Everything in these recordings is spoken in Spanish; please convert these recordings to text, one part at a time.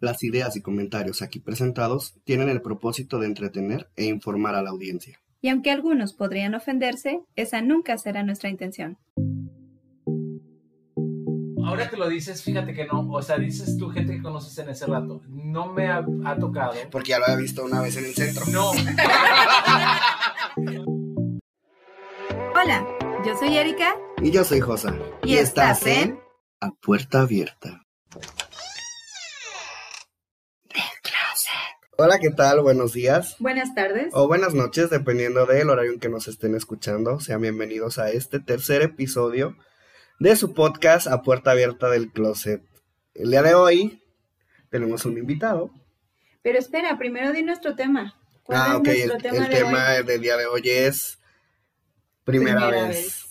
Las ideas y comentarios aquí presentados tienen el propósito de entretener e informar a la audiencia. Y aunque algunos podrían ofenderse, esa nunca será nuestra intención. Ahora que lo dices, fíjate que no, o sea, dices tú gente que conoces en ese rato, no me ha, ha tocado. Porque ya lo había visto una vez en el centro. No. Hola, yo soy Erika. Y yo soy Josa. Y estás en A Puerta Abierta. Hola, ¿qué tal? Buenos días. Buenas tardes. O buenas noches, dependiendo del horario en que nos estén escuchando. Sean bienvenidos a este tercer episodio de su podcast A Puerta Abierta del Closet. El día de hoy tenemos un invitado. Pero espera, primero di nuestro tema. ¿Cuál Ah, es ok. nuestro El, tema el de tema hoy? del día de hoy es primera, Primera vez. vez.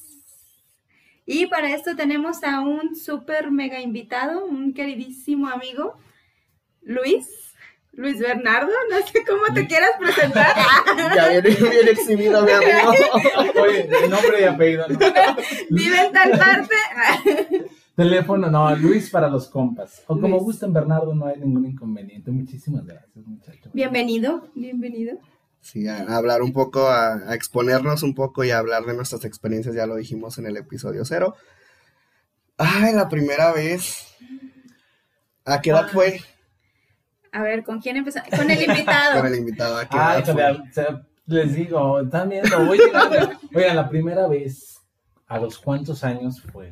Y para esto tenemos a un súper mega invitado, un queridísimo amigo, Luis. Luis Bernardo, no sé cómo te quieras presentar. Ya viene bien exhibido, mi amigo. Oye, nombre y apellido, no. Vive en tal parte. Teléfono, no, Luis para los compas. O como Luis. gusten, Bernardo, no hay ningún inconveniente. Muchísimas gracias, muchacho. Bienvenido, bienvenido. Sí, a, a hablar un poco, a, a exponernos un poco y a hablar de nuestras experiencias, ya lo dijimos en el episodio cero. Ay, la primera vez. ¿A qué edad Ah. fue? A ver, ¿con quién empezamos? Con el invitado. Con el invitado, ¿a qué Ay, edad fue? todavía, o sea, les digo, están viendo. Oigan, la primera vez, ¿a los cuántos años fue?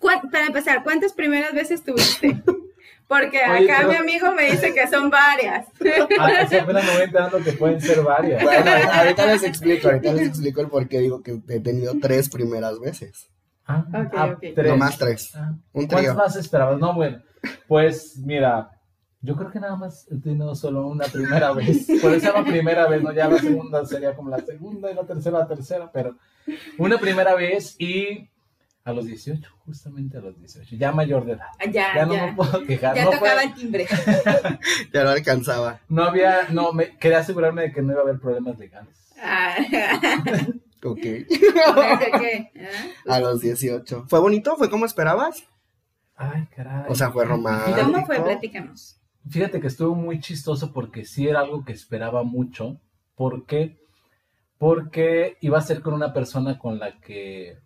¿Cuán- Para empezar, ¿cuántas primeras veces tuviste? Porque Oye, acá mi amigo me dice que son varias. Ah, apenas me voy enterando que pueden ser varias. Bueno, ahorita les explico, ahorita les explico el por qué digo que he tenido tres primeras veces. Ah, Ok, ah, ok. tres. No más tres. Ah, Un ¿Cuántas trío. más esperabas? No, bueno, pues mira, yo creo que nada más he tenido solo una primera vez. Por eso la primera vez, ¿no? Ya la segunda sería como la segunda y la tercera la tercera, pero una primera vez y a los 18, justamente a los 18, ya mayor de edad. Ya, Ya no ya. me puedo quejar. Ya no, tocaba fue- el timbre. Ya no alcanzaba. no había, no, me, quería asegurarme de que no iba a haber problemas legales. Ah, Ok. ¿qué? ¿Ah? A los 18. ¿Fue bonito? ¿Fue como esperabas? Ay, caray. O sea, fue romántico. ¿Cómo fue? Platícanos. Fíjate que estuvo muy chistoso porque sí era algo que esperaba mucho. ¿Por qué? Porque iba a ser con una persona con la que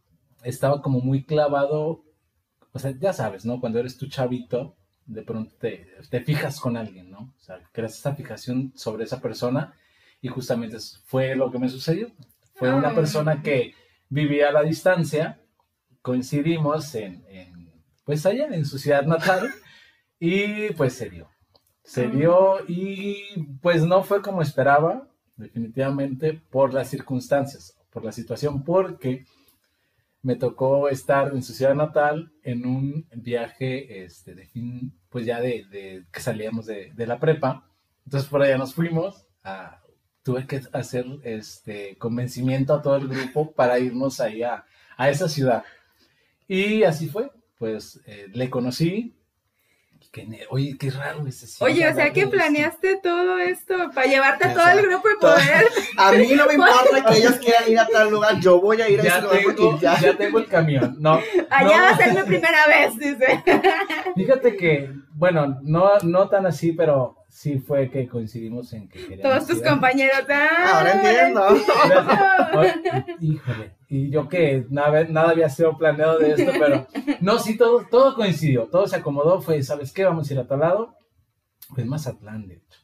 estaba como muy clavado. O sea, ya sabes, ¿no? Cuando eres tu chavito, de pronto te, te fijas con alguien, ¿no? O sea, creas esa fijación sobre esa persona y justamente fue lo que me sucedió. Fue una Ah. persona que vivía a la distancia, coincidimos en, en, pues allá en su ciudad natal y pues se dio. Se dio y pues no fue como esperaba, definitivamente, por las circunstancias, por la situación, porque me tocó estar en su ciudad natal en un viaje este, de fin, pues ya de, de que salíamos de, de la prepa. Entonces por allá nos fuimos, a- tuve que hacer este convencimiento a todo el grupo para irnos ahí a, a esa ciudad. Y así fue, pues eh, le conocí. Oye, qué raro ese sí, Oye, o sea que esto. planeaste todo esto para llevarte a todo sea, el grupo y poder. A mí no me importa que ellos quieran ir a tal lugar. Yo voy a ir a ese Ya lugar tengo, porque ya. ya tengo el camión. No, Allá No. va a ser mi primera vez, dice. Fíjate que, bueno, no, no tan así, pero sí fue que coincidimos en que queríamos Todos tus ir compañeros. ah, Ahora entiendo. Oye, Híjole, y yo que nada, nada había sido planeado de esto, pero no, sí, todo, todo coincidió, todo se acomodó, fue, ¿sabes qué? Vamos a ir a tal lado, pues Mazatlán, de hecho.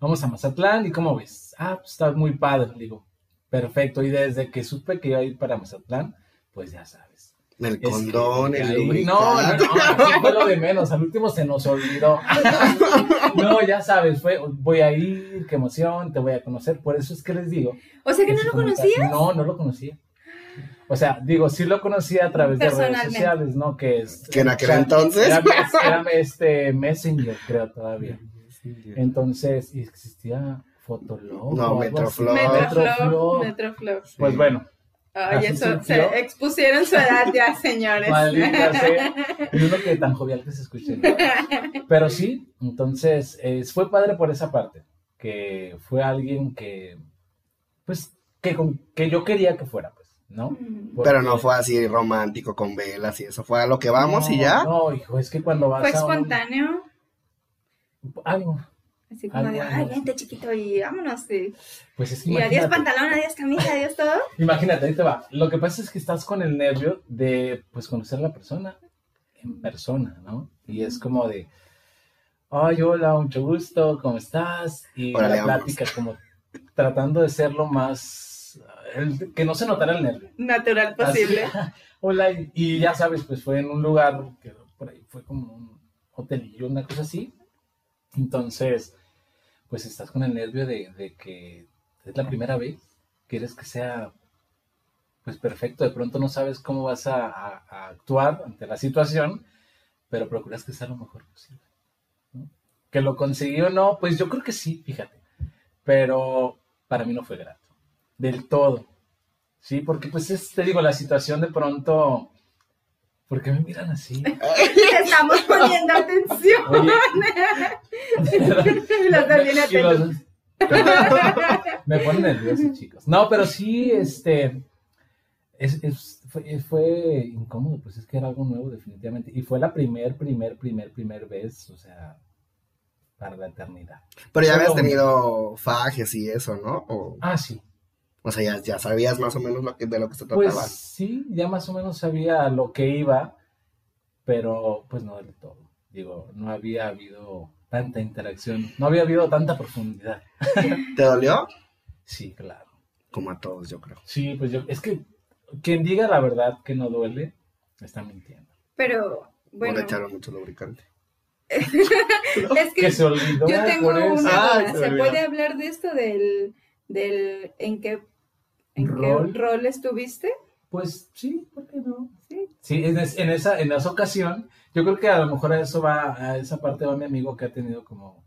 Vamos a Mazatlán, ¿y cómo ves? Ah, pues está muy padre, digo, perfecto, y desde que supe que iba a ir para Mazatlán, pues ya sabes. El Es condón, el ahí- No, no, lubricante. no, fue lo de menos. Al último se nos olvidó. No, ya sabes, fue, voy a ir, qué emoción, te voy a conocer. Por eso es que les digo. O sea que no lo conocías. No, no lo conocía. O sea, digo, sí lo conocía a través de redes sociales, ¿no? Que es. Que en aquel chat, entonces. Era, era este Messenger, creo, todavía. Entonces, y existía Fotolog. No. Metroflog. Metroflow. Metroflog. Metroflow. Pues bueno, Ay, eso, surgió. se expusieron su edad ya, señores. Maldita sea. Y uno que tan jovial que se escuche. ¿no? Pero sí, entonces eh, fue padre por esa parte. Que fue alguien que, pues, que, con- que yo quería que fuera, pues, ¿no? Pero no fue así romántico con velas y eso. Fue a lo que vamos y ya. No, hijo, es que cuando vas Fue a un- espontáneo. Algo. Así como de, ay, vente chiquito y vámonos. Y, Pues es que y adiós pantalón, adiós camisa, adiós todo. imagínate, ahí te va. Lo que pasa es que estás con el nervio de, pues, conocer a la persona en persona, ¿no? Y es como de, ay, hola, mucho gusto, ¿cómo estás? Y Órale, la plática como tratando de ser lo más, el- que no se notara el nervio. Natural posible. Así, hola, y, y ya sabes, pues fue en un lugar que por ahí fue como un hotelillo, una cosa así. Entonces, pues estás con el nervio de, de que es la primera vez, quieres que sea pues perfecto, de pronto no sabes cómo vas a, a- a actuar ante la situación, pero procuras que sea lo mejor posible. ¿no? Que lo consiguió o no, pues yo creo que sí, fíjate, pero para mí no fue grato, del todo. Sí, porque pues es, te digo, la situación de pronto, ¿por qué me miran así? Estamos poniendo atención. Oye, y los atentos. me ponen nervioso, chicos. No, pero sí, este, es, es- fue, fue incómodo, pues es que era algo nuevo definitivamente. Y fue la primer, primer, primer, primer vez, o sea, para la eternidad. Pero ya Solo habías tenido fajes y eso, ¿no? O, Ah, sí. O sea, ya, ya sabías más o menos lo que, de lo que se trataba. Pues sí, ya más o menos sabía lo que iba, pero pues no del todo. Digo, no había habido tanta interacción, no había habido tanta profundidad. ¿Te dolió? Sí, claro. Como a todos, yo creo. Sí, pues yo, es que quien diga la verdad que no duele, está mintiendo. Pero, O bueno, le echaron mucho lubricante. es Que que se olvidó. yo tengo una duda. se ¿Se olvidó. puede hablar de esto del, del en qué, en Rol. qué rol estuviste? Pues sí, ¿por qué no? Sí. Sí, en, es- en esa, en esa ocasión, yo creo que a lo mejor a eso va, a esa parte va mi amigo que ha tenido como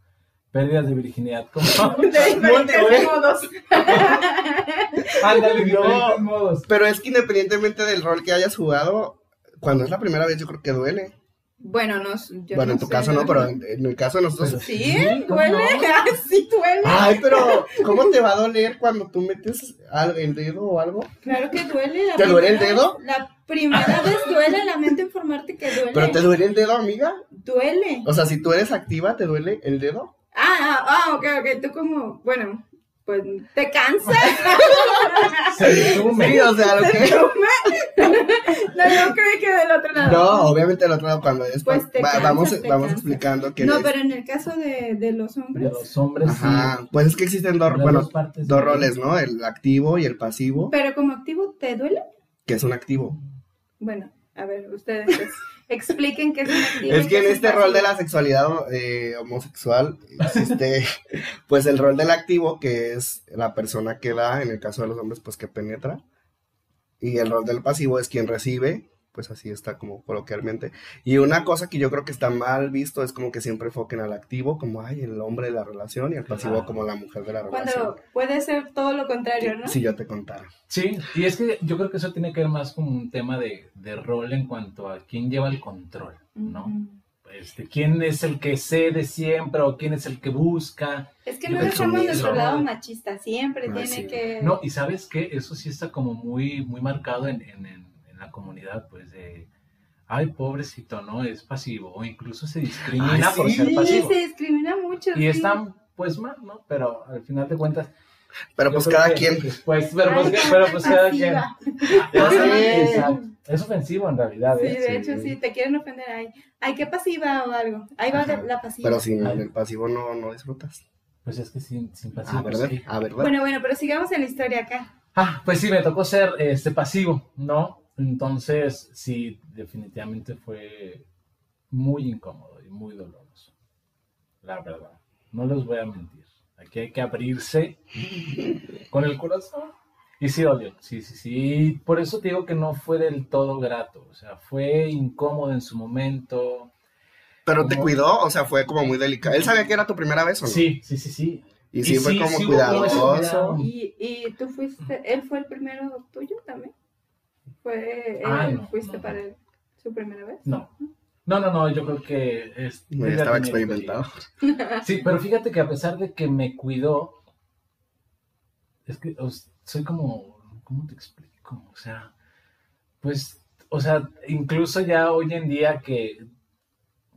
pérdidas de virginidad. Como, De diferentes modos. Ándale, No. modos. Pero es que independientemente del rol que hayas jugado, cuando es la primera vez, yo creo que duele. Bueno, no, yo bueno, no en tu sé, caso no, pero en, en el caso de nosotros. Sí, Sí, ¿cómo duele. no? sí duele. Ay, pero ¿cómo te va a doler cuando tú metes al- el dedo o algo? Claro que duele. la ¿Te duele el dedo? vez- La primera vez duele, lamento informarte que duele. ¿Pero te duele el dedo, amiga? Duele. O sea, si tú eres activa, ¿te duele el dedo? Ah, ah, ah, ok, ok. Tú como, bueno, pues te cansas. Se resume. Sí, o sea, lo que... no, yo creí que del otro lado. No, obviamente el otro lado cuando es... Pues te va- cansas, vamos te vamos explicando que... No, es- pero en el caso de, de los De hombres. los hombres, Ajá, sí. pues es que existen dos, bueno, dos partes dos de- roles, ¿no? El activo y el pasivo, Pero como activo, ¿te duele? que es un activo. Bueno, a ver, ustedes pues, expliquen qué es un. Es que en este rol de la sexualidad eh, homosexual existe pues el rol del activo que es la persona que da, en el caso de los hombres pues que penetra y el rol del pasivo es quien recibe, pues así está como coloquialmente. Y una cosa que yo creo que está mal visto es como que siempre enfoquen al activo como ay el hombre de la relación y al pasivo como la mujer de la relación. Cuando puede ser todo lo contrario, ¿no? Si yo te contara. Sí, y es que yo creo que eso tiene que ver más como un tema de, de rol en cuanto a quién lleva el control, ¿no? Este, quién es el que cede siempre o quién es el que busca. Es que no que dejamos nuestro lado machista, siempre Ah, tiene sí. que... No, y sabes que eso sí está como muy, muy marcado en, en- en- en la comunidad, pues de, ay, pobrecito, ¿no? Es pasivo, o incluso se discrimina Ay, por sí, ser Sí, pasivo. se discrimina mucho. Y sí. están, pues mal, ¿no? Pero al final de cuentas. Pero pues cada que quien. Después, pero pues, Ay, pero pues cada quien. Es ofensivo en realidad, Sí, ¿eh? de hecho, sí, te quieren ofender. Ay, ay, qué pasiva o algo. Ahí va Ajá. la pasiva. Pero sin Ay. el pasivo no, no disfrutas. Pues es que sin, sin pasivo. Ah, pues, ¿verdad? sí. Ah, ¿verdad? Bueno, bueno, pero sigamos en la historia acá. Ah, pues sí, me tocó ser este pasivo, ¿no? Entonces, sí, definitivamente fue muy incómodo y muy doloroso. La verdad. No les voy a mentir. Aquí hay que abrirse con el corazón. Y sí dolió, sí, sí, sí. Por eso te digo que no fue del todo grato. O sea, fue incómodo en su momento. Pero te cuidó, o sea, fue como muy delicado. ¿Él sabía que era tu primera vez o no? Sí, sí, sí, sí. Y sí fue sí, como sí cuidadoso. cuidado. Y, y tú fuiste, él fue el primero tuyo también. Fue, Ah, él, no, fuiste no. para él su primera vez. No. No, no, no, yo creo que es, estaba experimentado. Sí, pero fíjate que a pesar de que me cuidó, es que os- soy como, ¿cómo te explico? O sea, pues, o sea, incluso ya hoy en día que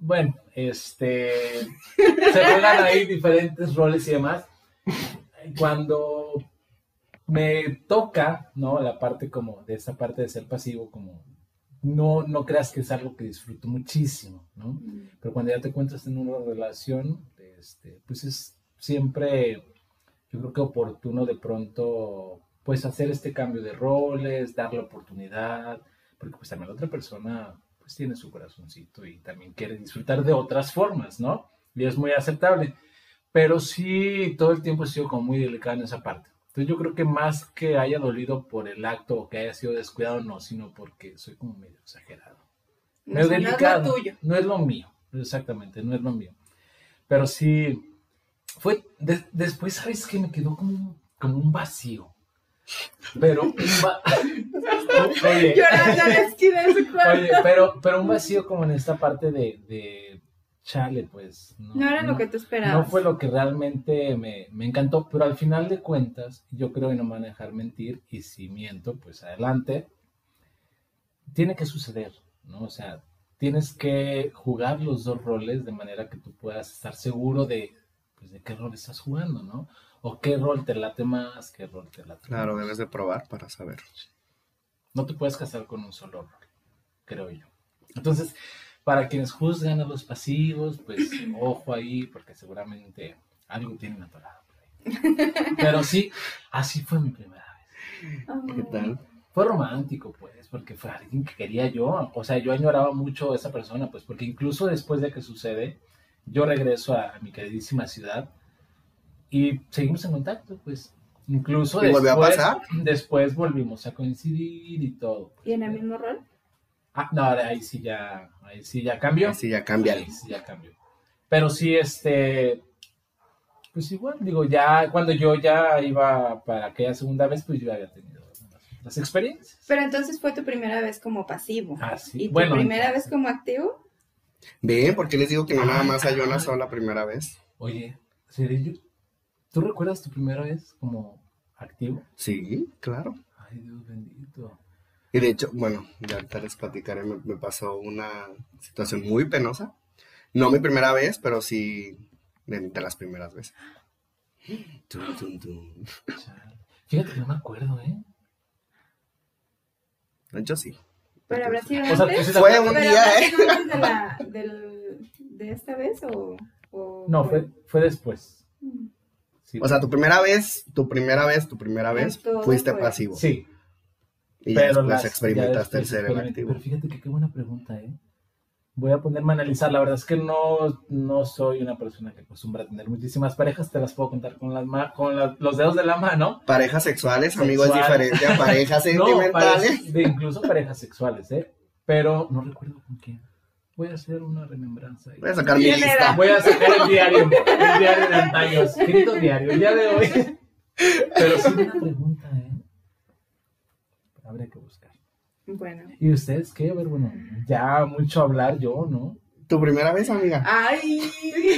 bueno, este, se juegan ahí diferentes roles y demás. Cuando me toca, ¿no? La parte como de esta parte de ser pasivo, como no, no creas que es algo que disfruto muchísimo, ¿no? Pero cuando ya te encuentras en una relación, este, pues es siempre, yo creo que oportuno de pronto, pues hacer este cambio de roles, dar la oportunidad, porque pues también la otra persona, pues tiene su corazoncito y también quiere disfrutar de otras formas, ¿no? Y es muy aceptable. Pero sí, todo el tiempo he sido como muy delicado en esa parte. Entonces yo creo que más que haya dolido por el acto o que haya sido descuidado, no, sino porque soy como medio exagerado. No es lo tuyo. No es lo mío, exactamente, no es lo mío. Pero sí, fue, de- después, ¿sabes qué? Me quedó como, como un vacío. Pero un va- Oye, Llorando en la esquina de su cuarto. oye, pero, pero un vacío como en esta parte de, de chale, pues. No, no era lo que tú esperabas. no fue lo que realmente me, me encantó, pero al final de cuentas, yo creo que no me van a dejar mentir, y si miento, pues adelante. Tiene que suceder, ¿no? O sea, tienes que jugar los dos roles de manera que tú puedas estar seguro de, pues, de qué rol estás jugando, ¿no? O qué rol te late más, qué rol te late Claro, debes de probar para saber. No te puedes casar con un solo rol, creo yo. Entonces, para quienes juzgan a los pasivos, pues ojo ahí, porque seguramente algo tienen atorado. por ahí. Pero sí, así fue mi primera vez. ¿Qué tal? Fue romántico, pues, porque fue alguien que quería yo. O sea, yo añoraba mucho a esa persona, pues, porque incluso después de que sucede, yo regreso a, mi queridísima ciudad y seguimos en contacto, pues. Incluso ¿Y volvió a después, pasar? después volvimos a coincidir y todo. pues, ¿Y en el mismo rol? Ah, no, ahí sí ya, ahí sí ya cambió. Así ya cambia. Ahí sí ya cambió. Pero sí, este, pues igual, digo, ya cuando yo ya iba para aquella segunda vez, pues yo ya había tenido las, experiencias. Pero entonces fue tu primera vez como pasivo. Ah, sí. ¿Y tu primera vez como activo? Ven, porque les digo que no nada más hay una sola primera vez. Oye, ¿serio? ¿Tú recuerdas tu primera vez como activo? Sí, claro. Ay, Dios bendito. Y de hecho, bueno, ya ahorita les platicaré, me, me pasó una situación muy penosa. No mi primera vez, pero sí de, de las primeras veces. Tum, tum, tum. Fíjate que no me acuerdo, ¿eh? De hecho, sí. ¿Pero habrá sido O sea, sí Fue un ¿Pero día, ¿eh? de, la, del, de esta vez o...? o No, fue, fue después. Mm. Sí. O sea, tu primera vez, tu primera vez, tu primera vez, fuiste fue- pasivo. sí, Y pero después las- experimentaste ya el ser el después activo. Pero fíjate que qué buena pregunta, ¿eh? Voy a ponerme a analizar. La verdad es que no, no soy una persona que acostumbra a tener muchísimas parejas. Te las puedo contar con, las ma- con la- los dedos de la mano. Parejas sexuales, amigo, es Sexual. diferente a parejas No, sentimentales. parejas- de incluso parejas sexuales, ¿eh? Pero no recuerdo con quién. Voy a hacer una remembranza. Voy a sacar mi ¿Quién lista. era? Voy a sacar el diario, el diario de antaños. Querido diario, el día de hoy. Pero sí una pregunta, ¿eh? Habrá que buscar. Bueno. ¿Y ustedes qué? A ver, bueno, ya mucho hablar yo, ¿no? Tu primera vez, amiga. ¡Ay!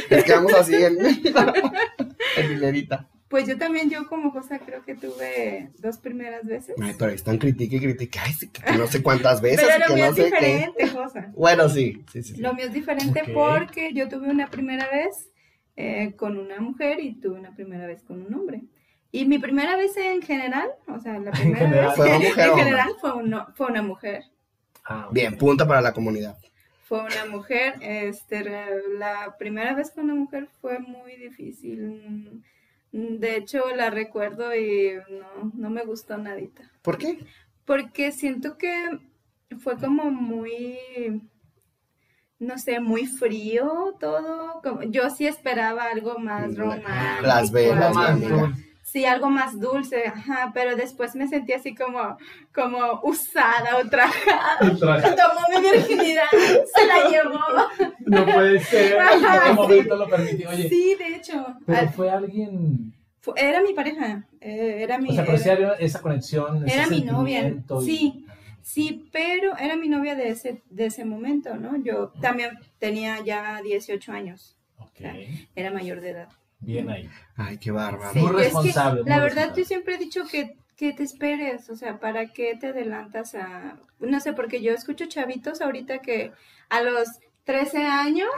Es que vamos así en, en hilerita. Pues yo también, yo como cosa creo que tuve dos primeras veces. Ay, pero ahí están critique y critique. Ay, sí, que no sé cuántas veces Pero lo que mío no es diferente, cosa. Bueno, sí, sí, sí. sí. Lo mío es diferente Ok. porque yo tuve una primera vez eh, con una mujer y tuve una primera vez con un hombre. Y mi primera vez en general, o sea, la primera general. vez ¿Fue una mujer o en general fue, uno- fue una mujer. Ah. Bien, punta para la comunidad. Fue una mujer, este, la primera vez con una mujer fue muy difícil. De hecho, la recuerdo y no, no me gustó nadita. ¿Por qué? Porque siento que fue como muy, no sé, muy frío todo. Como, yo sí esperaba algo más romántico. las velas, Sí, algo más dulce, ajá, pero después me sentí así como, como usada o trajada. Tomó mi virginidad, se la llevó. No puede ser. ¿En qué momento lo permitió? Oye, Sí, de hecho, pero al- fue alguien. era mi pareja, eh, era mi... O sea, pero sí era- había esa conexión. ese Era mi novia, y- sí. Sí, pero era mi novia de ese, de ese momento, ¿no? Yo también tenía ya 18 años, era mayor de edad. Bien ahí. Ay, qué bárbaro. Sí, Muy yo es que, responsable, muy la verdad, responsable. yo siempre he dicho que, que te esperes, o sea, ¿para qué te adelantas a...? No sé, porque yo escucho chavitos ahorita que a los 13 años,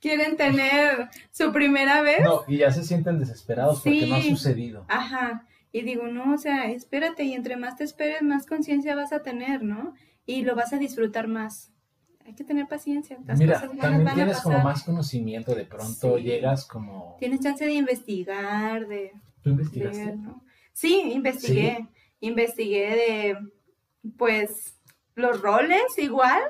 quieren tener su primera vez. No, y ya se sienten desesperados porque no ha Sí. sucedido. Ajá. Y digo, no, o sea, espérate, y entre más te esperes, más conciencia vas a tener, ¿no? Y lo vas a disfrutar más. Hay que tener paciencia. Las Mira, cosas buenas también van a tienes como pasar. más conocimiento, de pronto Sí. llegas como... Tienes chance de investigar, de ¿Tú investigaste? ¿no? Sí, investigué. Investigué de, pues, los roles igual.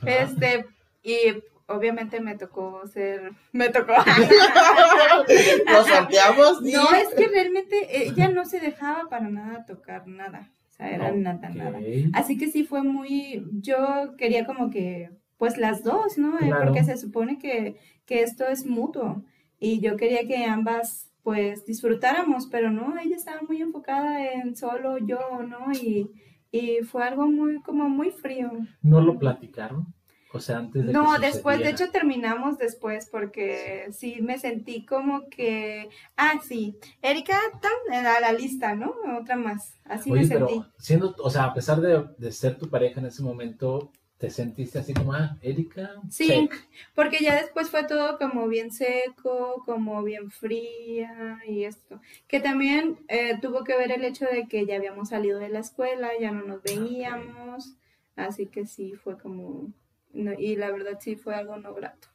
Ajá. Este, y obviamente me tocó ser, me tocó. Nos salteamos. No, es que realmente ella no se dejaba para nada tocar nada. O sea, era nada, nada. Así que sí fue muy, yo quería como que, pues las dos, ¿no? Eh, Claro. Porque se supone que, que esto es mutuo. Y yo quería que ambas, pues, disfrutáramos, pero no, ella estaba muy enfocada en solo yo, ¿no? Y, y fue algo muy, como muy frío. ¿No lo platicaron? O sea, antes de No, que después, de hecho terminamos después porque sí me sentí como que, ah, sí, Erika, tan, a la lista, ¿no? Otra más, así Oye, me pero sentí. siendo, o sea, a pesar de, de ser tu pareja en ese momento, ¿te sentiste así como, ah, Erika? Sí, check"? porque ya después fue todo como bien seco, como bien fría y esto. Que también eh, tuvo que ver el hecho de que ya habíamos salido de la escuela, ya no nos veíamos, así que sí fue como, no, y la verdad sí fue algo no grato.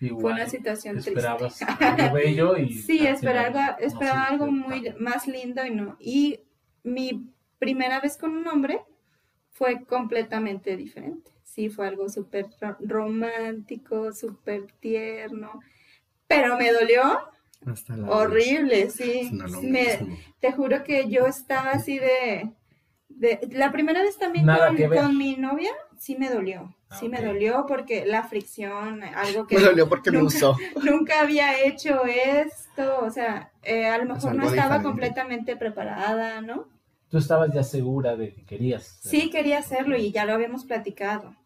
Igual, Fue una situación triste. Esperabas algo bello y... Sí, esperaba, no esperaba algo muy más lindo y no. Y mi primera vez con un hombre fue completamente diferente. Sí, fue algo súper ro- romántico, súper tierno, pero me dolió Hasta la horrible, sí. Me- te juro que yo estaba así de, de la primera vez también con, con mi novia, sí me dolió. Ah, Sí me dolió porque la fricción, algo que Me dolió porque me nunca- usó. nunca había hecho esto, o sea, eh, a lo mejor no estaba diferente. completamente preparada, ¿no? Tú estabas ya segura de que querías. Sí quería hacerlo y ya lo habíamos platicado.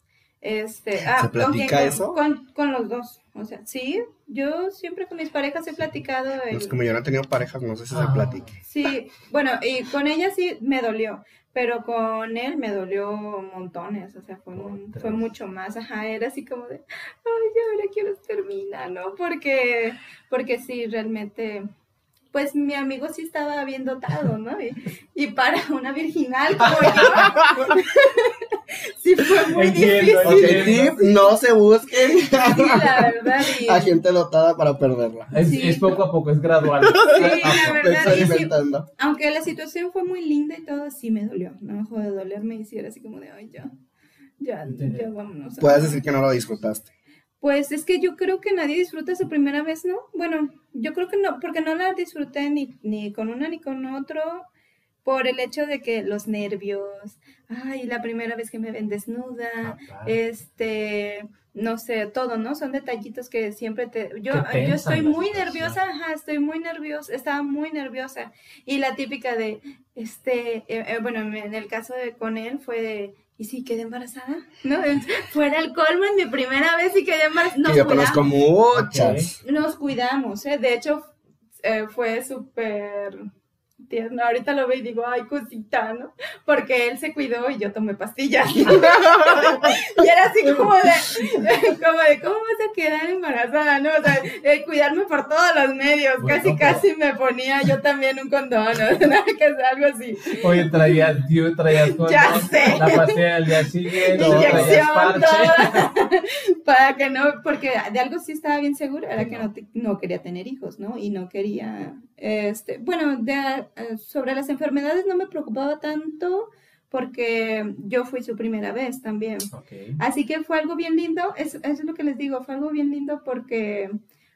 Este, ah, ¿Se platica ¿con eso? Con, con los dos, o sea, sí, yo siempre con mis parejas he platicado. el- Pues como yo no he tenido parejas, no sé si se Ah. platique. Sí, bueno, y con ella sí me dolió, pero con él me dolió montones, o sea, fue, un- fue mucho más, ajá, era así como de, ay, ya ahora quiero terminar, ¿no? Porque, porque sí, realmente, pues mi amigo sí estaba bien dotado, ¿no? Y, y para una virginal como yo, sí fue muy Entiendo, difícil, no se busquen sí, la verdad, y, a gente dotada para perderla. Es, Sí. es poco a poco, es gradual. sí, la verdad, Experimentando. aunque la situación fue muy linda y todo, sí me dolió. No dejó de dolerme y sí era así como de, ay, ya, ya, ya vámonos. Puedes decir que no lo disfrutaste. Pues es que yo creo que nadie disfruta su primera vez, ¿no? Bueno, yo creo que no, porque no la disfruté ni, ni con una ni con otro, por el hecho de que los nervios, ay, la primera vez que me ven desnuda, Papá. este, no sé, todo, ¿no? Son detallitos que siempre te... Yo, yo estoy muy nerviosa, ajá, estoy muy nerviosa, estaba muy nerviosa. Y la típica de, este, eh, eh, bueno, en el caso de con él fue de, ¿y si quedé embarazada? ¿No? Fuera el colmo en mi primera vez y quedé embarazada. Nos y yo conozco cuidamos, muchas. nos cuidamos, ¿eh? De hecho, eh, fue súper tierno. Ahorita lo veo y digo, ay, cosita, ¿no? Porque él se cuidó y yo tomé pastillas. y era así como de, como de, ¿cómo vas a quedar embarazada, no? O sea, eh, cuidarme por todos los medios. Casi, casi me ponía yo también un condón, ¿no? que algo así. Oye, traías, tío, traías con Ya sé. la pastilla al día siguiente, Inyección, toda. Para que no, porque de algo sí estaba bien segura, era que no. no, te- no quería tener hijos, ¿no? Y no quería, este, bueno, de, eh, sobre las enfermedades no me preocupaba tanto porque yo fui su primera vez también. Así que fue algo bien lindo, es- eso es lo que les digo, fue algo bien lindo porque,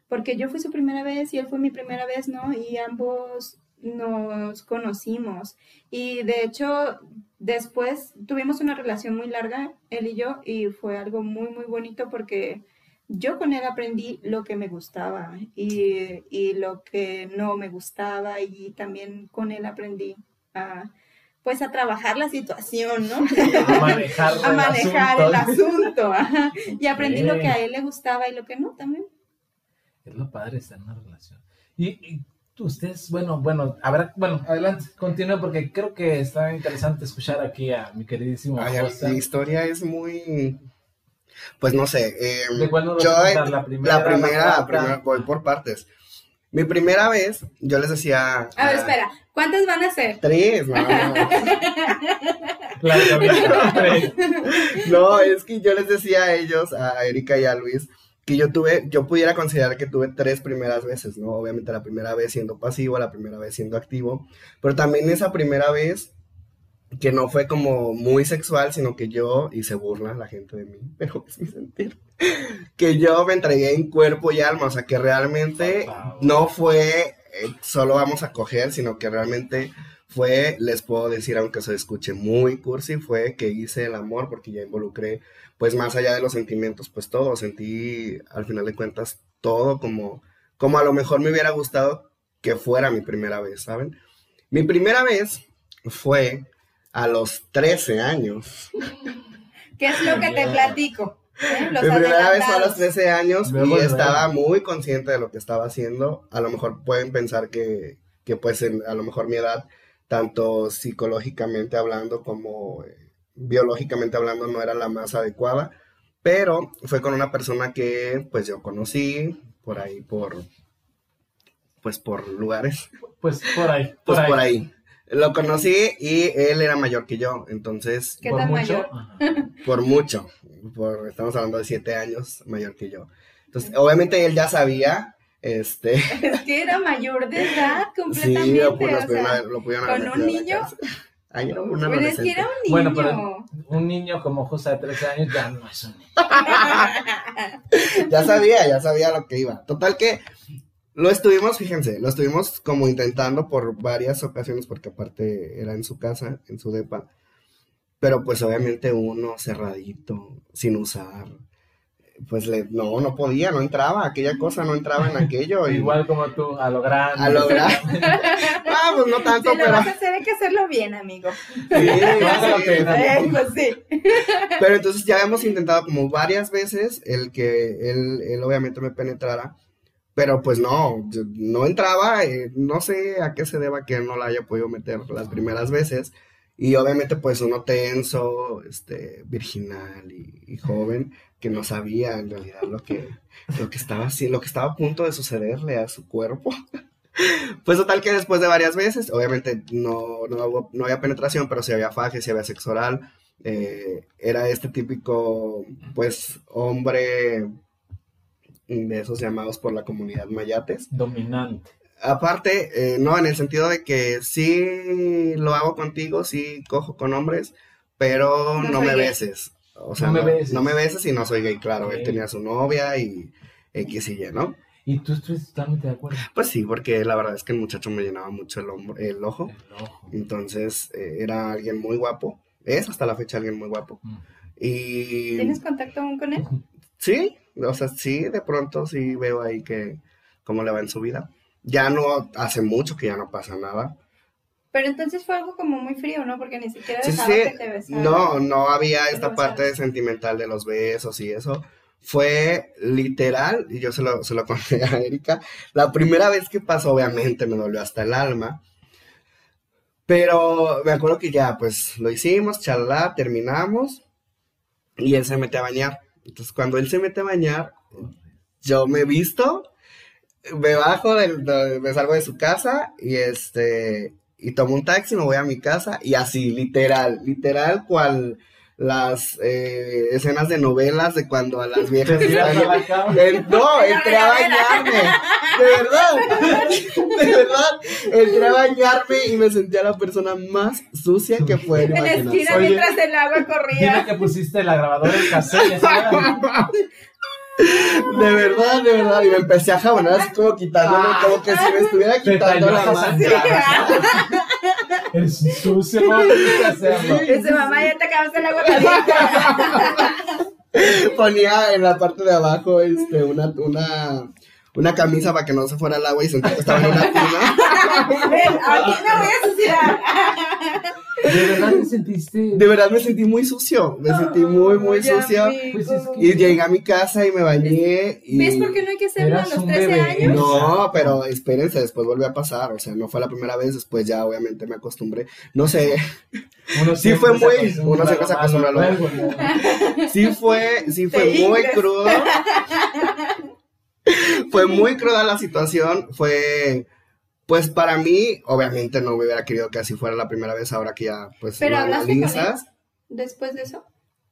porque yo fui su primera vez y él fue mi primera vez, ¿no? Y ambos nos conocimos. Y de hecho, después tuvimos una relación muy larga, él y yo, y fue algo muy, muy bonito porque yo con él aprendí lo que me gustaba y, y lo que no me gustaba y también con él aprendí a, pues a trabajar la situación, ¿no? A manejar, a el manejar el asunto. Y aprendí lo que a él le gustaba y lo que no también. Es lo padre estar en una relación. Y, y ustedes, bueno, bueno, habrá, bueno, adelante, continúa porque creo que está interesante escuchar aquí a mi queridísimo Ay, la historia es muy Pues no sé. eh, ¿De cuál nos vas yo, a contar? ¿La primera, la primera, la la cuarta? primera, voy por partes. Mi primera vez, yo les decía. A ver, ah, espera, ¿cuántas van a ser? Tres, no. No, es que yo les decía a ellos, a Erika y a Luis, que yo tuve, yo pudiera considerar que tuve tres primeras veces, ¿no? Obviamente la primera vez siendo pasivo, la primera vez siendo activo, pero también esa primera vez que no fue como muy sexual, sino que yo, y se burla la gente de mí, pero es mi sentir, que yo me entregué en cuerpo y alma, o sea, que realmente no fue eh, solo vamos a coger, sino que realmente fue, les puedo decir, aunque se escuche muy cursi, fue que hice el amor porque ya involucré, pues más allá de los sentimientos, pues todo, sentí al final de cuentas todo como, como a lo mejor me hubiera gustado que fuera mi primera vez, ¿saben? Mi primera vez fue a los 13 años. ¿Qué es lo que te platico? ¿Eh? Mi primera vez fue a los adelantados. 13 años y estaba muy consciente de lo que estaba haciendo. A lo mejor pueden pensar que, que pues en- a lo mejor mi edad, tanto psicológicamente hablando como eh, biológicamente hablando, no era la más adecuada. Pero fue con una persona que pues yo conocí por ahí, por pues por lugares, Pues por ahí. pues por ahí. Lo conocí y él era mayor que yo, entonces ¿Qué Por tan mucho. mayor? Por mucho, por, estamos hablando de siete años mayor que yo. Entonces, obviamente él ya sabía, este, Es que era mayor de edad sí, completamente. lo, pu- o sea, pudieron haber- lo pudieron haber ¿con un niño? Ay, era un pero es que era un niño. Bueno, pero un niño como José de 13 años ya no es un niño. Ya sabía, ya sabía lo que iba. Total que lo estuvimos, fíjense, lo estuvimos como intentando por varias ocasiones, porque aparte era en su casa, en su depa. Pero pues obviamente uno cerradito, sin usar. Pues le, no, no podía, no entraba, aquella cosa no entraba en aquello. Y, Igual como tú, a lo grande. A lograr. ah, pues no tanto, Si lo pero. vas a hacer, hay que hacerlo bien, amigo. Sí, Vale la sí, pena. Pues sí. Pero entonces ya hemos intentado como varias veces el que él, él obviamente me penetrara, pero pues no, no entraba, eh, no sé a qué se deba que no la haya podido meter las primeras veces, y obviamente pues uno tenso, este, virginal y, joven, que no sabía en realidad lo que, lo que estaba así, lo que estaba a punto de sucederle a su cuerpo. Pues total que después de varias veces, obviamente no, no, no había penetración, pero sí había faje, sí había sexo oral, eh, era este típico, pues, hombre de esos llamados por la comunidad mayates. Dominante. Aparte, eh, no, en el sentido de que sí lo hago contigo, sí cojo con hombres, pero No me gay. beses. O sea, No me no, beses. no me beses y no soy gay, claro. Ok. Él tenía su novia y X y Y, ¿no? Y tú estuviste totalmente de acuerdo. Pues sí, porque la verdad es que el muchacho me llenaba mucho el, hombro- el ojo. El ojo. Entonces, eh, era alguien muy guapo. Es hasta la fecha alguien muy guapo. Mm. Y ¿Tienes contacto aún con él? sí, o sea, sí, de pronto sí veo ahí que cómo le va en su vida. Ya no, hace mucho que ya no pasa nada. Pero entonces fue algo como muy frío, ¿no? Porque ni siquiera Sí, sí, que te besara. No, no había esta parte sentimental de los besos y eso. Fue literal, y yo se lo, se lo conté a Erika, la primera vez que pasó, obviamente me dolió hasta el alma. Pero me acuerdo que ya, pues lo hicimos, charla, terminamos, y él se mete a bañar. Entonces, cuando él se mete a bañar, yo me visto, me bajo, del, de- me salgo de su casa y este y tomo un taxi, me voy a mi casa y así, literal, literal, cual las eh, escenas de novelas de cuando a las viejas están- a la cama. Eh, no, entré a bañarme, de verdad, de verdad, entré a bañarme y me sentía la persona más sucia que pueden En la imaginar. esquina Oye, mientras el agua Dime corría. que pusiste la grabadora en cassette. De verdad, de verdad. Y me empecé a jabonar así como quitándome, como que si me estuviera quitando la sangrar. Es sucio. Dice, mamá, ya te acabaste el agua caliente. Ponía en la parte de abajo este, una, una, una camisa para que no se fuera al agua y sentí que estaba en una tina. Aquí no voy a suciar. ¿De verdad te sentiste? De verdad me sentí muy sucio, me sentí muy, muy sucio. Pues es que- Y llegué a mi casa y me bañé. Y... ¿Ves por qué no hay que hacerlo a los un 13 bebé. años? No, pero espérense, después volvió a pasar, o sea, no fue la primera vez, después ya obviamente me acostumbré. No sé, Uno Sí fue se muy- uno se acostumbra a lo sí fue, sí fue muy crudo. fue muy cruda la situación, fue, pues para mí, obviamente no me hubiera querido que así fuera la primera vez, ahora que ya, pues, ¿Pero hablaste con. Después de eso.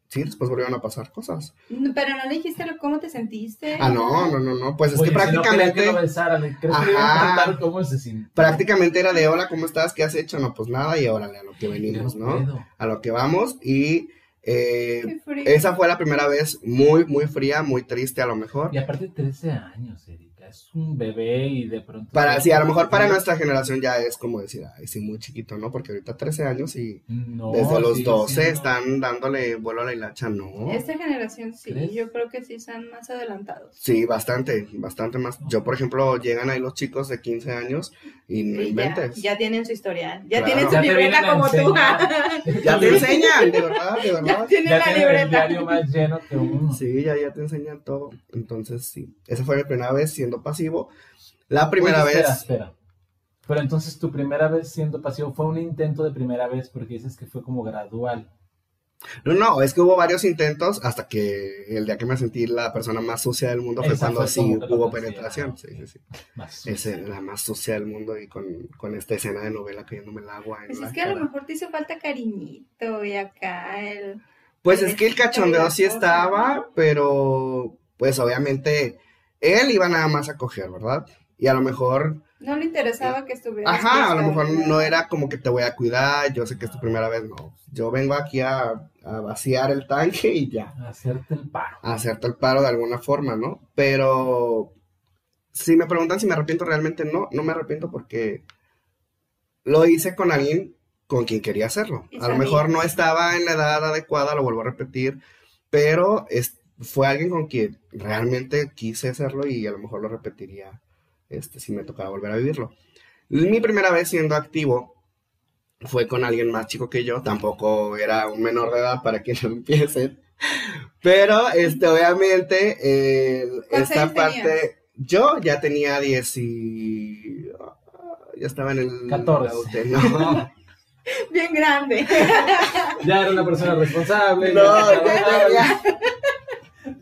Sí, después volvieron a pasar cosas. No, Pero no le dijiste lo- cómo te sentiste. Ah, no, no, no, no, pues es Oye, que si no prácticamente... que lo besaran, ¿crees que le iban Ajá. a contar cómo se sintió? prácticamente era de hola, ¿cómo estás? ¿Qué has hecho? No, pues nada, y órale, a lo que venimos, ¿no? A lo que vamos. Y eh, esa fue la primera vez muy, muy fría, muy triste a lo mejor. Y aparte 13 años, Erika, es un bebé y de pronto... Para, sí, a lo mejor para nuestra generación ya es como decir, ay, sí, muy chiquito, ¿no? Porque ahorita 13 años y No, desde los sigue 12 siendo- están dándole vuelo a la hilacha, ¿no? Esta generación sí, ¿Crees? yo creo que sí están más adelantados. Sí, bastante, bastante más. Yo, por ejemplo, llegan ahí los chicos de 15 años y no ya, ya tienen su historial, ya Claro. tienen su Ya libreta como tú. Ya te enseñan, de verdad, de ya verdad. tienen Ya la tienen el libreta. diario más lleno que uno. Sí, ya, ya te enseñan todo. Entonces, sí. Esa fue mi primera vez siendo pasivo. La primera Oye, vez. Espera, espera. Pero entonces tu primera vez siendo pasivo fue un intento de primera vez porque dices que fue como gradual. No, no, es que hubo varios intentos hasta que el día que me sentí la persona más sucia del mundo fue Esa cuando fue sí hubo penetración. Sí, sí, sí. Más Es la más sucia del mundo y con, con esta escena de novela cayéndome el agua en Pues la es que a lo cara. mejor te hizo falta cariñito y acá el... Pues es que el cachondeo sí estaba, pero pues obviamente él iba nada más a coger, ¿verdad? Y a lo mejor No le interesaba que estuviera... Ajá, a lo mejor no era como que te voy a cuidar, yo sé que es tu primera vez, no. Yo vengo aquí a, a vaciar el tanque y ya, hacerte el paro. a hacerte el paro de alguna forma, ¿no? Pero si me preguntan si me arrepiento realmente, no, no me arrepiento porque lo hice con alguien con quien quería hacerlo. A lo mejor no estaba en la edad adecuada, lo vuelvo a repetir, pero es, fue alguien con quien realmente quise hacerlo y a lo mejor lo repetiría este, si me tocara volver a vivirlo. Mi primera vez siendo activo fue con alguien más chico que yo, tampoco era un menor de edad para que no empiecen, pero este, obviamente eh, ¿Cuántos esta parte, yo ya tenía 10 y... Ya estaba en el... 14. No, Bien grande. Ya era una persona responsable. no, ya ya trabajaba,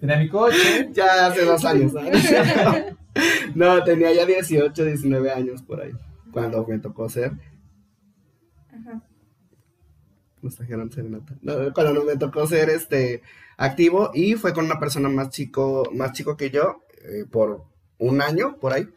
tenía... tenía mi coche. Ya hace dos años. ¿no? No, tenía ya 18, 19 años por ahí. Cuando me tocó ser. Ajá. Nos trajeron serenata. No, cuando no me tocó ser este activo. Y fue con una persona más chico, más chico que yo. eh, por un año, por ahí.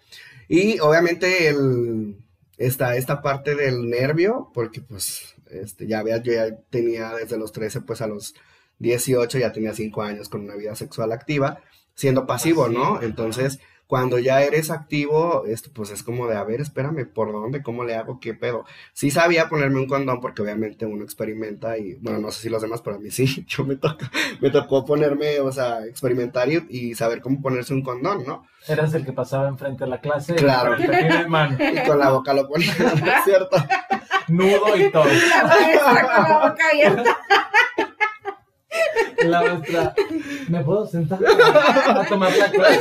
Y obviamente el. Esta, esta parte del nervio, porque pues este, ya veas, yo ya tenía desde los 13, pues a los 18 ya tenía 5 años con una vida sexual activa, siendo pasivo, ¿no? Entonces, cuando ya eres activo, esto, pues es como de, a ver, espérame, ¿por dónde? ¿Cómo le hago? ¿Qué pedo? Sí sabía ponerme un condón porque obviamente uno experimenta y, bueno, no sé si los demás, pero a mí sí, yo me tocó, me tocó ponerme, o sea, experimentar y, y saber cómo ponerse un condón, ¿no? Eras el que pasaba enfrente de la clase. Claro. Y con la boca lo ponía, ¿no es cierto? nudo y todo. La con la boca abierta. La maestra, ¿me puedo sentar a tomar la clase?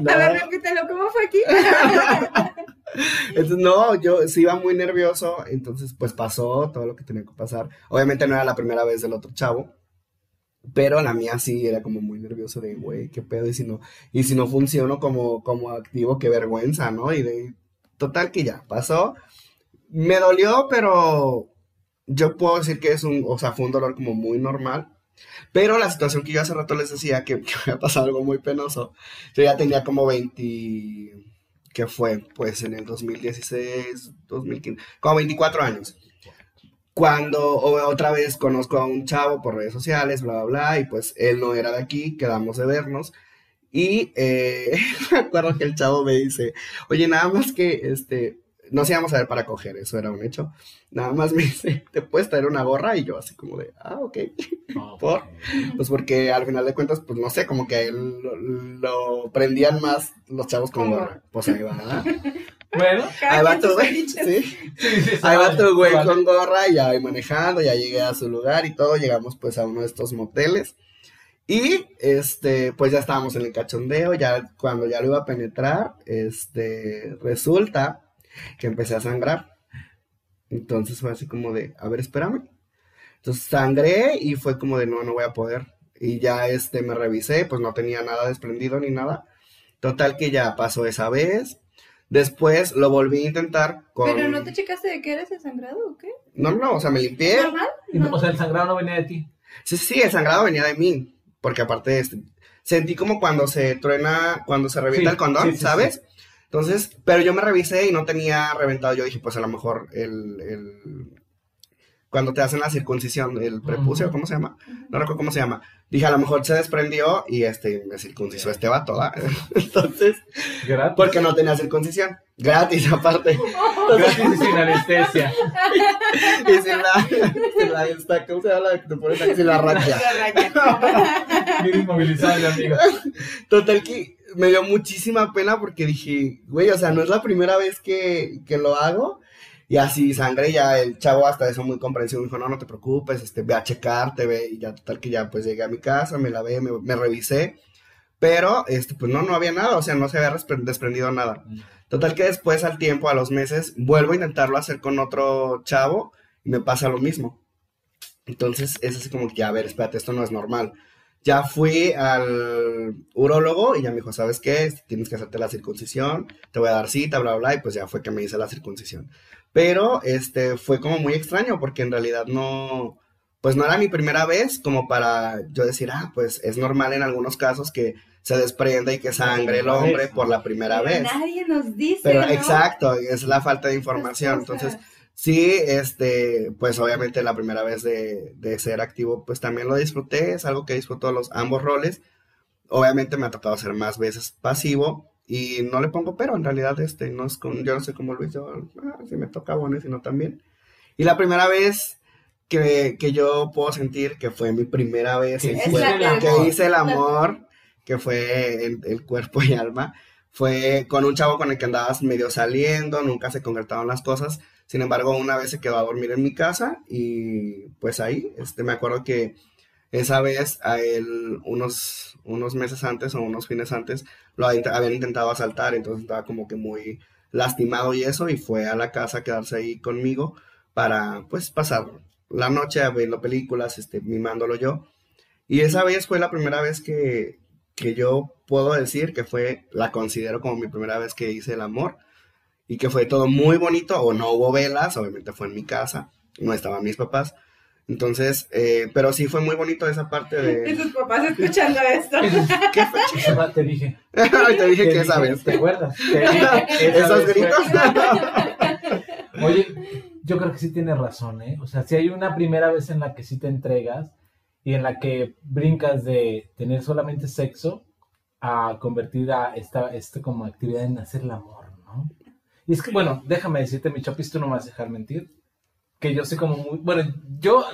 No. A ver, repítelo, ¿cómo fue aquí? Entonces, no, yo sí iba muy nervioso, entonces pues pasó todo lo que tenía que pasar. Obviamente no era la primera vez del otro chavo, pero la mía sí era como muy nervioso de, güey, qué pedo, y si no, y si no funciono como, como activo, qué vergüenza, ¿no? Y de, total que ya, pasó. Me dolió, pero yo puedo decir que es un, o sea, fue un dolor como muy normal. Pero la situación que yo hace rato les decía que, que había pasado algo muy penoso. Yo ya tenía como 20, que fue pues en el 2016, 2015, como 24 años. Cuando otra vez conozco a un chavo por redes sociales, bla, bla, bla, y pues él no era de aquí, quedamos de vernos. Y eh, me acuerdo que el chavo me dice, oye, nada más que, este, nos íbamos a ver para coger, eso era un hecho. Nada más me dice, ¿te puedes traer una gorra? Y yo así como de, ah, ok. ¿Por? Pues porque al final de cuentas, pues no sé, como que él lo, lo prendían más los chavos con gorra. Pues ahí va, ¿verdad? Bueno, Ahí va tu güey, sí. sí, sí, Ahí va tu güey vale. con gorra, ya voy manejando, ya llegué a su lugar y todo, llegamos pues a uno de estos moteles. Y este, pues ya estábamos en el cachondeo, ya cuando ya lo iba a penetrar, este, resulta que empecé a sangrar. Entonces fue así como de, a ver, espérame. Entonces sangré y fue como de, no, no voy a poder. Y ya este, me revisé, pues no tenía nada desprendido ni nada. Total que ya pasó esa vez. Después lo volví a intentar con... Pero no te checaste de que eres desangrado o qué? No, no, o sea, me limpié. No, O sea, el sangrado no venía de ti. Sí, sí, sí, el sangrado venía de mí, porque aparte este, sentí como cuando se truena, cuando se revienta Sí, el condón, sí, sí, ¿sabes? Entonces, pero yo me revisé y no tenía reventado, yo dije, pues a lo mejor el, el- cuando te hacen la circuncisión, el prepucio. ¿cómo se llama? No recuerdo cómo se llama. Dije, a lo mejor se desprendió y este, me circuncisó este vato, ¿verdad? Entonces, Gratis. porque no tenía circuncisión, gratis aparte. Gratis y sin anestesia. Y sin la, sin la, esta, ¿cómo se llama la que te pones aquí? Sin la raquia. Bien inmovilizable, amigo. Total que me dio muchísima pena porque dije, güey, o sea, no es la primera vez que, que lo hago. Y así sangre, ya el chavo hasta eso muy comprensivo, dijo, no, no te preocupes, este, ve a checarte, ve, y ya total que ya pues llegué a mi casa, me lavé, me, me revisé, pero este, pues no, no había nada, o sea, no se había desprendido nada. Total que después al tiempo, a los meses, vuelvo a intentarlo hacer con otro chavo y me pasa lo mismo. Entonces es así como que, a ver, espérate, esto no es normal. Ya fui al urólogo y ya me dijo, ¿sabes qué? Tienes que hacerte la circuncisión, te voy a dar cita, bla, bla, bla, y pues ya fue que me hice la circuncisión. Pero este fue como muy extraño porque en realidad no, pues no era mi primera vez como para yo decir, ah, pues es normal en algunos casos que se desprenda y que sangre el hombre por la primera Pero vez. Nadie nos dice. Pero ¿no? exacto, es la falta de información. cosas. Entonces, sí, este, pues obviamente la primera vez de, de ser activo, pues también lo disfruté, es algo que disfruto los ambos roles. Obviamente me ha tocado ser más veces pasivo y no le pongo pero, en realidad este, no es como, yo no sé cómo Luis, yo, ah, si me toca bueno si no también. Y la primera vez que, que yo puedo sentir que fue mi primera vez Que en cuerpo- que hice el amor, que fue el cuerpo y alma, fue con un chavo con el que andabas medio saliendo, nunca se concretaron las cosas. Sin embargo, una vez se quedó a dormir en mi casa y pues ahí, este, me acuerdo que esa vez a él unos, unos meses antes o unos fines antes lo había- habían intentado asaltar, entonces estaba como que muy lastimado y eso y fue a la casa a quedarse ahí conmigo para pues pasar la noche viendo películas, este, mimándolo yo. Y esa vez fue la primera vez que, que yo puedo decir que fue, la considero como mi primera vez que hice el amor y que fue todo muy bonito, o no hubo velas, obviamente fue en mi casa, no estaban mis papás. Entonces, eh, pero sí fue muy bonito esa parte Y de... tus papás escuchando esto. ¿Qué fue? Esa te dije. Te dije Te que esa vez. ¿Te acuerdas? Esos gritos. Oye, yo creo que sí tienes razón, ¿eh? O sea, si hay una primera vez en la que sí te entregas y en la que brincas de tener solamente sexo a convertir a esta, esta como actividad en hacer el amor. Y es que, bueno, déjame decirte, mi chopis, tú no me vas a dejar mentir, que yo soy como muy, bueno, yo,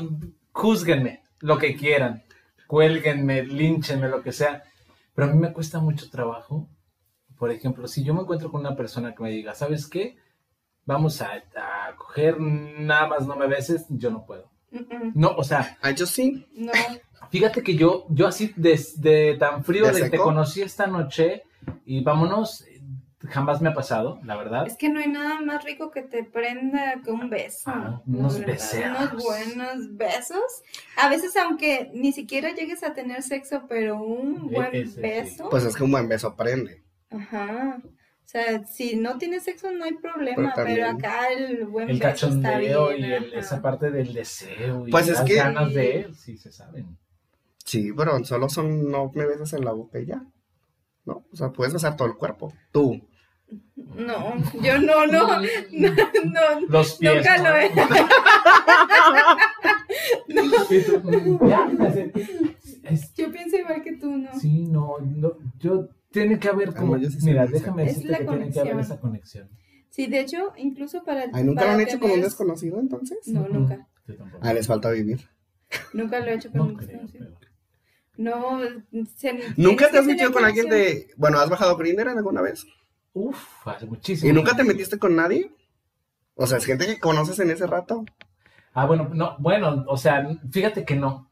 juzguenme lo que quieran, cuélguenme, línchenme, lo que sea, pero a mí me cuesta mucho trabajo. Por ejemplo, si yo me encuentro con una persona que me diga, ¿sabes qué? Vamos a, a coger, nada más no me beses, yo no puedo. No, o sea, Ah, yo sí. No. fíjate que yo, yo así desde tan frío ¿De de, te conocí esta noche y vámonos, jamás me ha pasado, la verdad. Es que no hay nada más rico que te prenda que un beso. Ah, unos beseos. Unos buenos besos. A veces, aunque ni siquiera llegues a tener sexo, pero un E- buen ese sí. beso. Pues es que un buen beso prende. Ajá. O sea, si no tienes sexo no hay problema, Pero acá el buen El beso está cachondeo bien. y el- esa parte del deseo y Pues es las que- ganas de, sí se saben. Sí, pero solo son, no me besas en la boca y ya. ¿No? O sea, puedes besar todo el cuerpo. Tú. No, yo no, no, no, no, Los pies. nunca ¿no? lo he. Ya, es- Yo pienso igual que tú, ¿no? sí, no, no, yo, tiene que haber como, Ah, mira, déjame Es decirte que tiene que haber esa conexión. Sí, de hecho, incluso para... Ay, ¿Nunca para lo han hecho con un desconocido entonces? No, nunca. Ah, les falta vivir. Nunca lo he hecho con No un creo, desconocido. pero- No, se- ¿Nunca te has metido con alguien de... Bueno, ¿has bajado Grindr alguna vez? Uf, hace muchísimo. ¿Y nunca te metiste con nadie? O sea, es gente que conoces en ese rato. Ah, bueno, no, bueno, o sea, fíjate que no.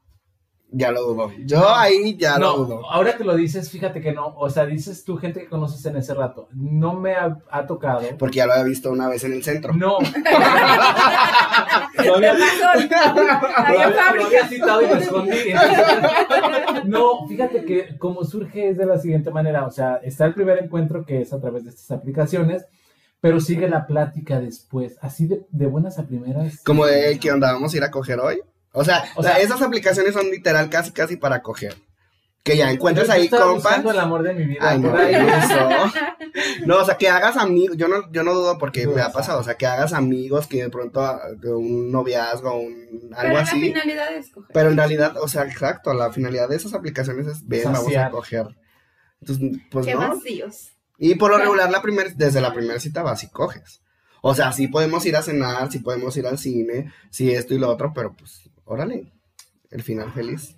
Ya lo dudo. Yo ahí ya no, lo dudo. ahora que lo dices, fíjate que no. O sea, dices tú gente que conoces en ese rato. No me ha, ha tocado. Porque ya lo había visto una vez en el centro. No. Lo había- lo había- lo fábrica. había citado y lo escondí. Entonces, no, fíjate que como surge es de la siguiente manera. O sea, está el primer encuentro que es a través de estas aplicaciones, pero sigue la plática después. Así de, de buenas a primeras. Como de que onda, vamos a ir a coger hoy. O sea, O sea- esas aplicaciones son literal casi casi para coger. Que ya encuentres ahí buscando el amor de mi vida. Ay, no, o sea, que hagas amigos, yo no, yo no dudo porque me ha pasado, o sea, que hagas amigos que de pronto ah, un noviazgo, un, algo Pero la así. finalidad es coger. Pero en realidad, o sea, exacto, la finalidad de esas aplicaciones es, ven, vamos a coger. Entonces, pues Qué no. vacíos. Y por lo regular, la primer, desde la primera cita vas y coges. O sea, sí podemos ir a cenar, sí podemos ir al cine, sí esto y lo otro, pero pues, órale, el final feliz.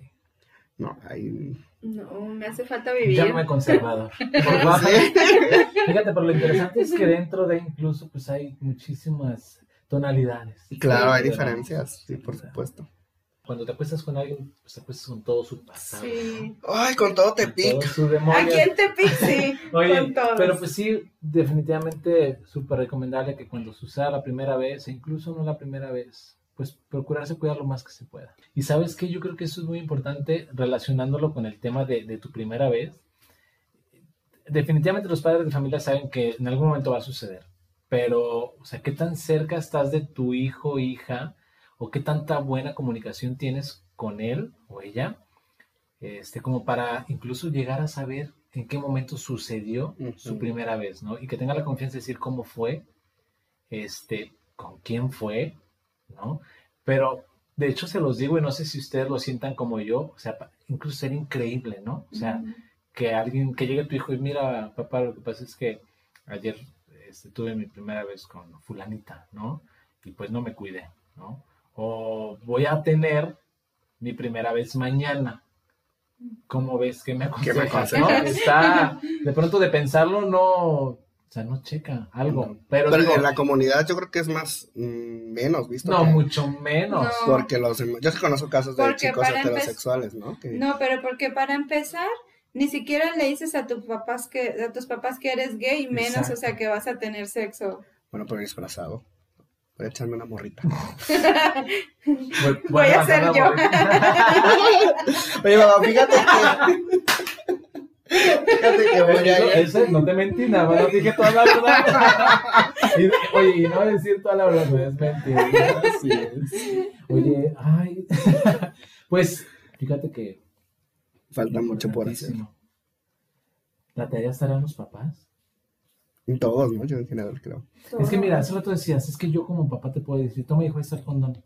No, ahí... No, me hace falta vivir. Llámame conservador. Por. Fíjate, pero lo interesante es que dentro de incluso pues hay muchísimas tonalidades. Claro, hay diferencias, sí, por supuesto. Cuando te acuestas con alguien, pues te acuestas con todo su pasado. Sí. Ay, con todo te con pic. todo su demonio. Aquí en Tepic, sí. Oye, con todos. pero pues sí, definitivamente súper recomendable que cuando suceda la primera vez, e incluso no la primera vez, pues procurarse cuidar lo más que se pueda. Y sabes que yo creo que eso es muy importante relacionándolo con el tema de, de tu primera vez. Definitivamente los padres de familia saben que en algún momento va a suceder, pero, o sea, ¿qué tan cerca estás de tu hijo hija? ¿O qué tanta buena comunicación tienes con él o ella? Este, como para incluso llegar a saber en qué momento sucedió su Ujú. primera vez, ¿no? Y que tenga la confianza de decir cómo fue, este, con quién fue, ¿no? Pero de hecho se los digo y no sé si ustedes lo sientan como yo, o sea, incluso sería increíble, ¿no? O sea, que alguien, que llegue tu hijo y mira, papá, lo que pasa es que ayer este, tuve mi primera vez con fulanita, ¿no? Y pues no me cuidé, ¿no? O voy a tener mi primera vez mañana. ¿Cómo ves? ¿Qué me ¿Qué me aconsejas? aconsejas? ¿no? Está, de pronto de pensarlo, no, o sea, no checa algo. Pero, Pero digo, en la comunidad yo creo que es más, mm, menos visto. no, que- mucho menos. No. Porque los, yo sí conozco casos de Porque chicos heterosexuales, ¿no? Que- No, pero porque para empezar, ni siquiera le dices a tus papás que, a tus papás que eres gay, y menos, Exacto. o sea, que vas a tener sexo. Bueno, pero disfrazado. Voy a echarme una morrita. Voy, Voy a ser yo. Oye, mamá, fíjate que... fíjate que voy a ir... No te mentí, nada más no dije toda la verdad. Y- oye, y no decir toda la verdad, no es mentira. Así es. Oye, ay. Pues, fíjate que. Falta mucho por hacer. ¿La tarea estará en los papás? En Todos, ¿no? Yo en general creo. Es que mira, hace rato decías, es que yo como papá te puedo decir, toma hijo, ahí está el condón.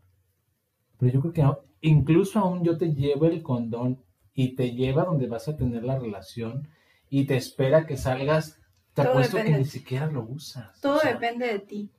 Pero yo creo que incluso aún yo te llevo el condón y te lleva donde vas a tener la relación y te espera que salgas, te Todo apuesto que ni siquiera lo usas. Todo O sea, depende de ti.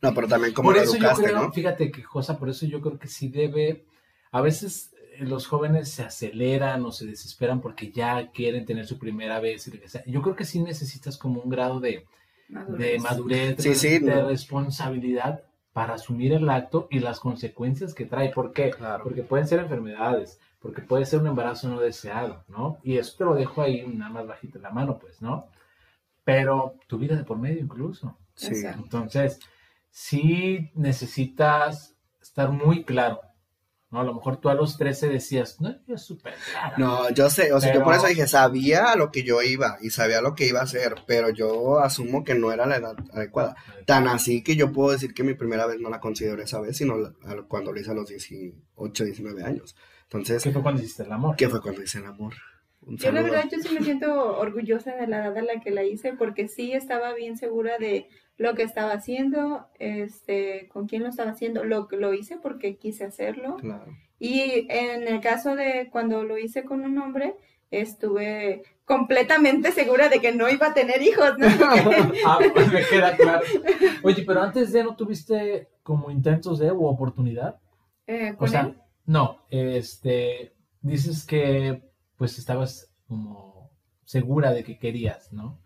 No, pero también como por lo eso educaste, yo creo, ¿no? fíjate que Josa, por eso yo creo que sí debe, a veces eh, los jóvenes se aceleran o se desesperan porque ya quieren tener su primera vez y lo que sea. Yo creo que sí necesitas como un grado de, de madurez, de, Sí, sí, de no. responsabilidad para asumir el acto y las consecuencias que trae. ¿Por qué? Claro. Porque pueden ser enfermedades, porque puede ser un embarazo no deseado, ¿no? Y eso te lo dejo ahí nada más bajito en la mano, pues, ¿no? Pero tu vida de por medio incluso. Sí. Entonces, sí necesitas estar muy claro, ¿no? A lo mejor tú a los 13 decías, no, yo súper claro. No, yo sé, o sea, yo por eso dije, sabía a lo que yo iba y sabía lo que iba a hacer, pero yo asumo que no era la edad adecuada. Tan así que yo puedo decir que mi primera vez no la considero esa vez, sino la- cuando lo hice a los 18, 19 años. Entonces, ¿Qué fue cuando hiciste el amor? ¿qué fue cuando hice el amor? Un Yo la verdad, yo sí me siento orgullosa de la edad a la que la hice porque sí estaba bien segura de lo que estaba haciendo, este, con quién lo estaba haciendo, lo lo hice porque quise hacerlo. Claro. Y en el caso de cuando lo hice con un hombre, estuve completamente segura de que no iba a tener hijos, ¿no? ah, pues me queda claro. Oye, pero antes de no tuviste como intentos de u oportunidad. Eh, O ¿con sea, él? No, este, dices que pues estabas como segura de que querías, ¿no?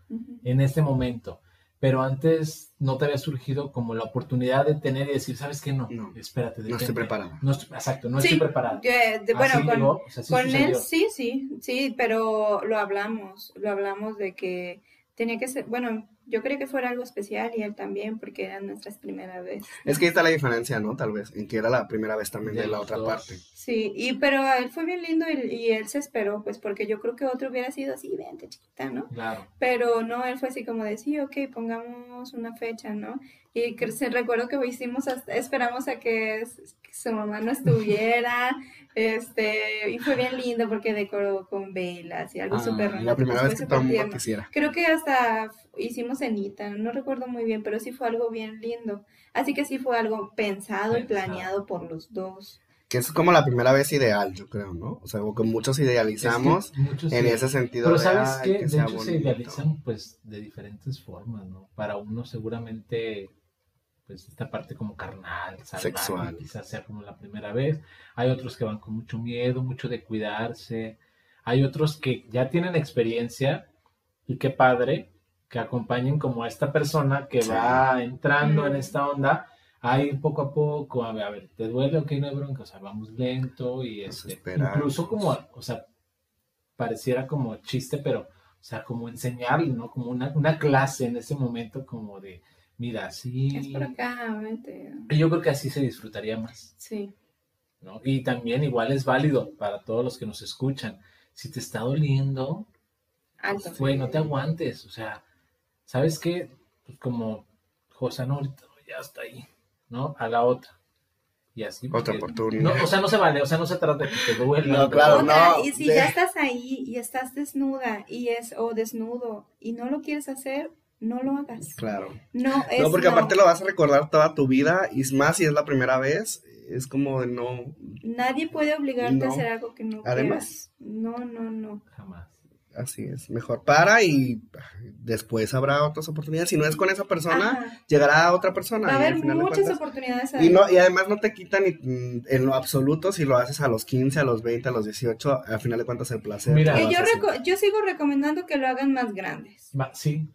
En este momento. Pero antes no te había surgido como la oportunidad de tener y decir, ¿sabes qué? No, No, espérate. no estoy detente. preparada. No estoy- exacto, no Sí, estoy preparada. que, de- bueno, Así con, llegó, o sea, sí con él sí, sí, sí, pero lo hablamos, lo hablamos de que tenía que ser, bueno, yo quería que fuera algo especial y él también, porque era nuestra primera vez. Es que ahí está la diferencia, ¿no? Tal vez, en que era la primera vez también de, De la otra dos. parte. Sí, y pero él fue bien lindo y, y él se esperó, pues porque yo creo que otro hubiera sido así, vente chiquita, ¿no? Claro. Pero no, él fue así como de, sí, ok, pongamos una fecha, ¿no? Y que se recuerdo que hicimos, hasta- esperamos a que, su mamá no estuviera, este, y fue bien lindo porque decoró con velas y algo Ah, súper la primera vez que quisiera. Creo que hasta hicimos cenita, no recuerdo muy bien, pero sí fue algo bien lindo. Así que sí fue algo pensado y planeado por los dos. Que es como la primera vez ideal, yo creo, ¿no? O sea, como que muchos idealizamos Es que muchos en sí. ese sentido. Pero de, sabes "Ay, qué, de sea hecho se bonito". idealizan pues de diferentes formas, ¿no? Para uno seguramente pues esta parte como carnal, salvaje, Sexual. quizás sea como la primera vez. Hay otros que van con mucho miedo, mucho de cuidarse. Hay otros que ya tienen experiencia y qué padre que acompañen como a esta persona que Sí. va entrando en Mm. esta onda a ir poco a poco, a ver, a ver, ¿te duele? Ok, no hay bronca, o sea, vamos lento y este, incluso como, o sea, pareciera como chiste, pero, o sea, como enseñarle, ¿no? Como una, una clase en ese momento como de, mira, sí. Es por acá, vete. Y Yo creo que así se disfrutaría más, Sí. ¿no? Y también igual es válido para todos los que nos escuchan. Si te está doliendo, Alto. güey, no te aguantes, o sea, ¿sabes qué? Pues como, José, no, ahorita ya está ahí, ¿no? A la otra. Y así. Otra porque- oportunidad. No, o sea, no se vale, o sea, no se trata de que te duela. No, claro, no, y si de- ya estás ahí y estás desnuda y es o desnudo y no lo quieres hacer, no lo hagas. Claro. No es No, porque aparte lo vas a recordar toda tu vida y es más si es la primera vez, es como de no, Nadie puede obligarte No. a hacer algo que no Además. quieras. No, no, no. Jamás. Así es, mejor para y después habrá otras oportunidades. Si no es con esa persona, Ajá. llegará a otra persona. Va a haber muchas cuentas- oportunidades ahí. Y, no, y además no te quitan ni, mm, en lo absoluto si lo haces a los 15, a los 20, a los 18, al final de cuentas el placer. Mira, yo, yo sigo recomendando que lo hagan más grandes. Va, sí.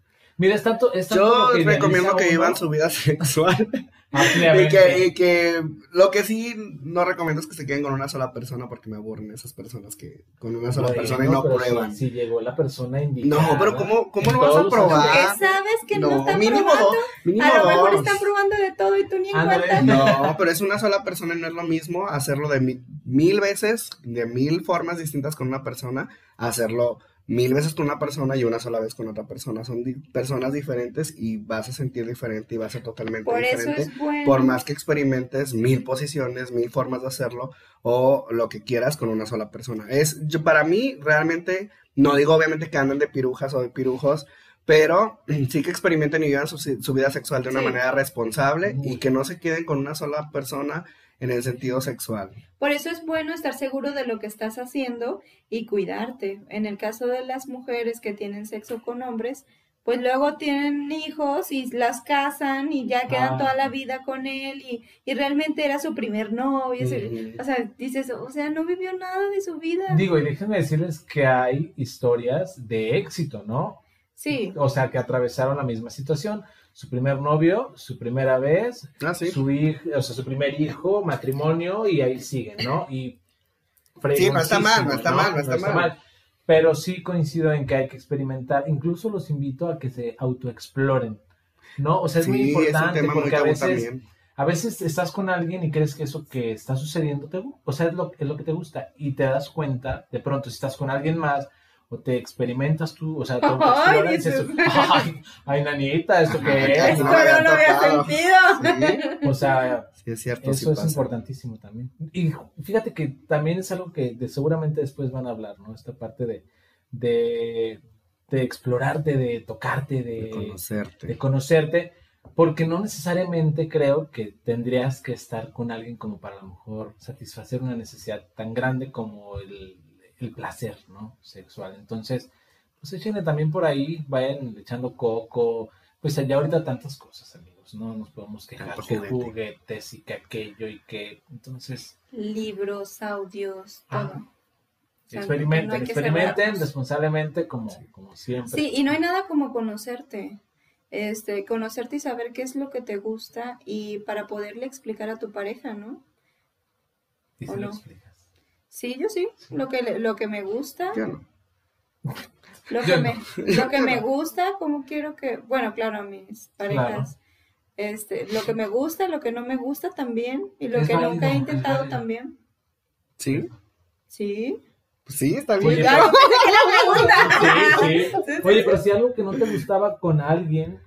Mira, es tanto, es tanto Yo que recomiendo que vivan su vida sexual y que, y que lo que sí no recomiendo es que se queden con una sola persona porque me aburren esas personas que con una sola Bueno, persona y no prueban. Si, si llegó la persona indicada. No, pero ¿cómo, cómo no vas a probar? Porque sabes que no, no, están mínimo probando. dos. Mínimo A lo mejor dos. están probando de todo y tú ni en cuenta. No, pero es una sola persona y no es lo mismo hacerlo de mi- mil veces, de mil formas distintas con una persona, hacerlo mil veces con una persona y una sola vez con otra persona. Son di- personas diferentes y vas a sentir diferente y va a ser totalmente Por eso diferente. es bueno. Por más que experimentes mil posiciones, mil formas de hacerlo o lo que quieras con una sola persona. Es, yo, para mí, realmente, no digo obviamente que anden de pirujas o de pirujos, pero sí que experimenten y vivan su, su vida sexual de una Sí. manera responsable y que no se queden con una sola persona en el sentido sexual. Por eso es bueno estar seguro de lo que estás haciendo y cuidarte. En el caso de las mujeres que tienen sexo con hombres, pues luego tienen hijos y las casan y ya quedan Ah. toda la vida con él y, y realmente era su primer novio. O sea, dices, o sea, no vivió nada de su vida. Digo, y déjenme decirles que hay historias de éxito, ¿no? Sí, O sea, que atravesaron la misma situación. Su primer novio, su primera vez, Ah, sí. su hijo, o sea, su primer hijo, matrimonio, y ahí siguen, ¿no? Y Sí, no está mal, no está mal, no está mal. Pero sí coincido en que hay que experimentar. Incluso los invito a que se autoexploren, ¿no? O sea, es muy es importante muy porque a veces, también. a veces estás con alguien y crees que eso que está sucediendo te o sea, es lo, es lo que te gusta y te das cuenta, de pronto, si estás con alguien más o te experimentas tú, o sea, te Ay, dices, dices. ay, ay, nanita, ¿esto qué es? esto no no, lo había sentido. Sí, O sea, sí, es cierto, sí eso es pasa. importantísimo también. Y fíjate que también es algo que de- seguramente después van a hablar, ¿no? Esta parte de, de, de explorarte, de tocarte, de, De conocerte. de conocerte, porque no necesariamente creo que tendrías que estar con alguien como para a lo mejor satisfacer una necesidad tan grande como el, el placer, ¿no? Sexual. Entonces, pues échenle también por ahí, vayan echando coco, pues allá ahorita tantas cosas, amigos, no nos podemos quejar que juguete. juguetes y que aquello y que, entonces, Libros, audios, todo. Ah, sea, experimenten, no experimenten responsablemente como, como siempre. Sí, y no hay nada como conocerte. Este, conocerte y saber qué es lo que te gusta y para poderle explicar a tu pareja, ¿no? y ¿o se lo no? explicas. Sí, yo sí. Lo que le- lo que me gusta, Yo no. lo Yo que no. me lo que me gusta, como quiero que, bueno, claro, a mis parejas. Este, lo que me gusta, lo que no me gusta también y lo Es que válido, nunca he intentado también. ¿Sí? Sí. Pues sí, está bien. Oye. Sí, sí. Pero si algo que no te gustaba con alguien,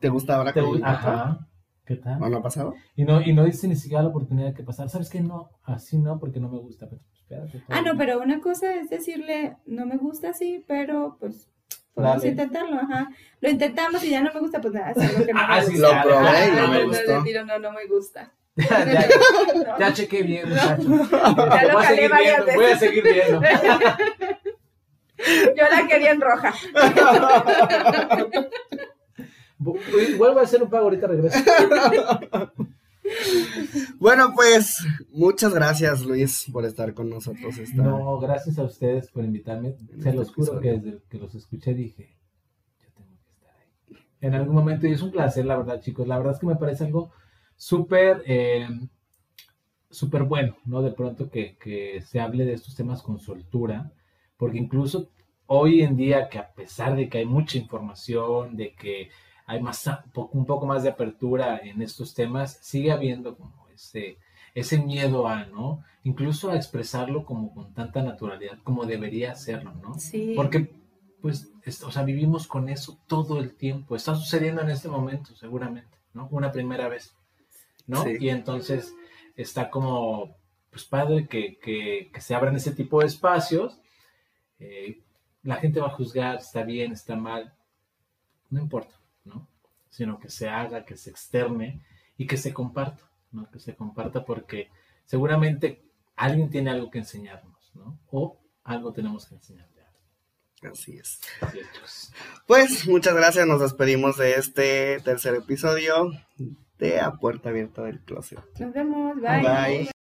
¿Te gusta ahora te gu- Ajá. ¿Qué tal? ¿No, no ha pasado? Y no, y no dice ni siquiera la oportunidad de que pasar. ¿Sabes qué? No, así no, porque no me gusta. Pero espérate. Ah, no, pero una cosa es decirle, no me gusta así, pero pues podemos Dale. intentarlo, ajá. Lo intentamos y ya no me gusta, pues nada, es algo que no Ah, me sí. Lo ya, probé ya, y no ya, me ya, gustó. tiro, no, no me gusta. Ya, ya, No. ya chequé bien, muchacho. lo voy, a calé seguir varias viendo, voy a seguir viendo. Yo la quería en roja. Voy a hacer un pago, ahorita regreso. Bueno, pues muchas gracias, Luis, por estar con nosotros. Esta... No, gracias a ustedes por invitarme. En Se este los juro que desde que los escuché dije, yo tengo que estar ahí. En algún momento, y es un placer, la verdad, chicos. La verdad es que me parece algo súper, eh, súper bueno, ¿no? De pronto que, que se hable de estos temas con soltura, porque incluso hoy en día, que a pesar de que hay mucha información, de que hay más, un poco más de apertura en estos temas, sigue habiendo como ese, ese miedo a, ¿no? Incluso a expresarlo como con tanta naturalidad, como debería hacerlo, ¿no? Sí. Porque, pues, es- o sea, vivimos con eso todo el tiempo. Está sucediendo en este momento, seguramente, ¿no? Una primera vez, ¿no? Sí. Y entonces está como, pues, padre que, que- que se abran ese tipo de espacios. Eh, la gente va a juzgar, está bien, está mal, no importa. Sino que se haga, que se externe y que se comparta, ¿no? Que se comparta porque seguramente alguien tiene algo que enseñarnos, ¿no? O algo tenemos que enseñarle a alguien. Así es. Así es, chicos. Pues muchas gracias, nos despedimos de este tercer episodio de A Puerta Abierta del Closet. Nos vemos. Bye. Bye.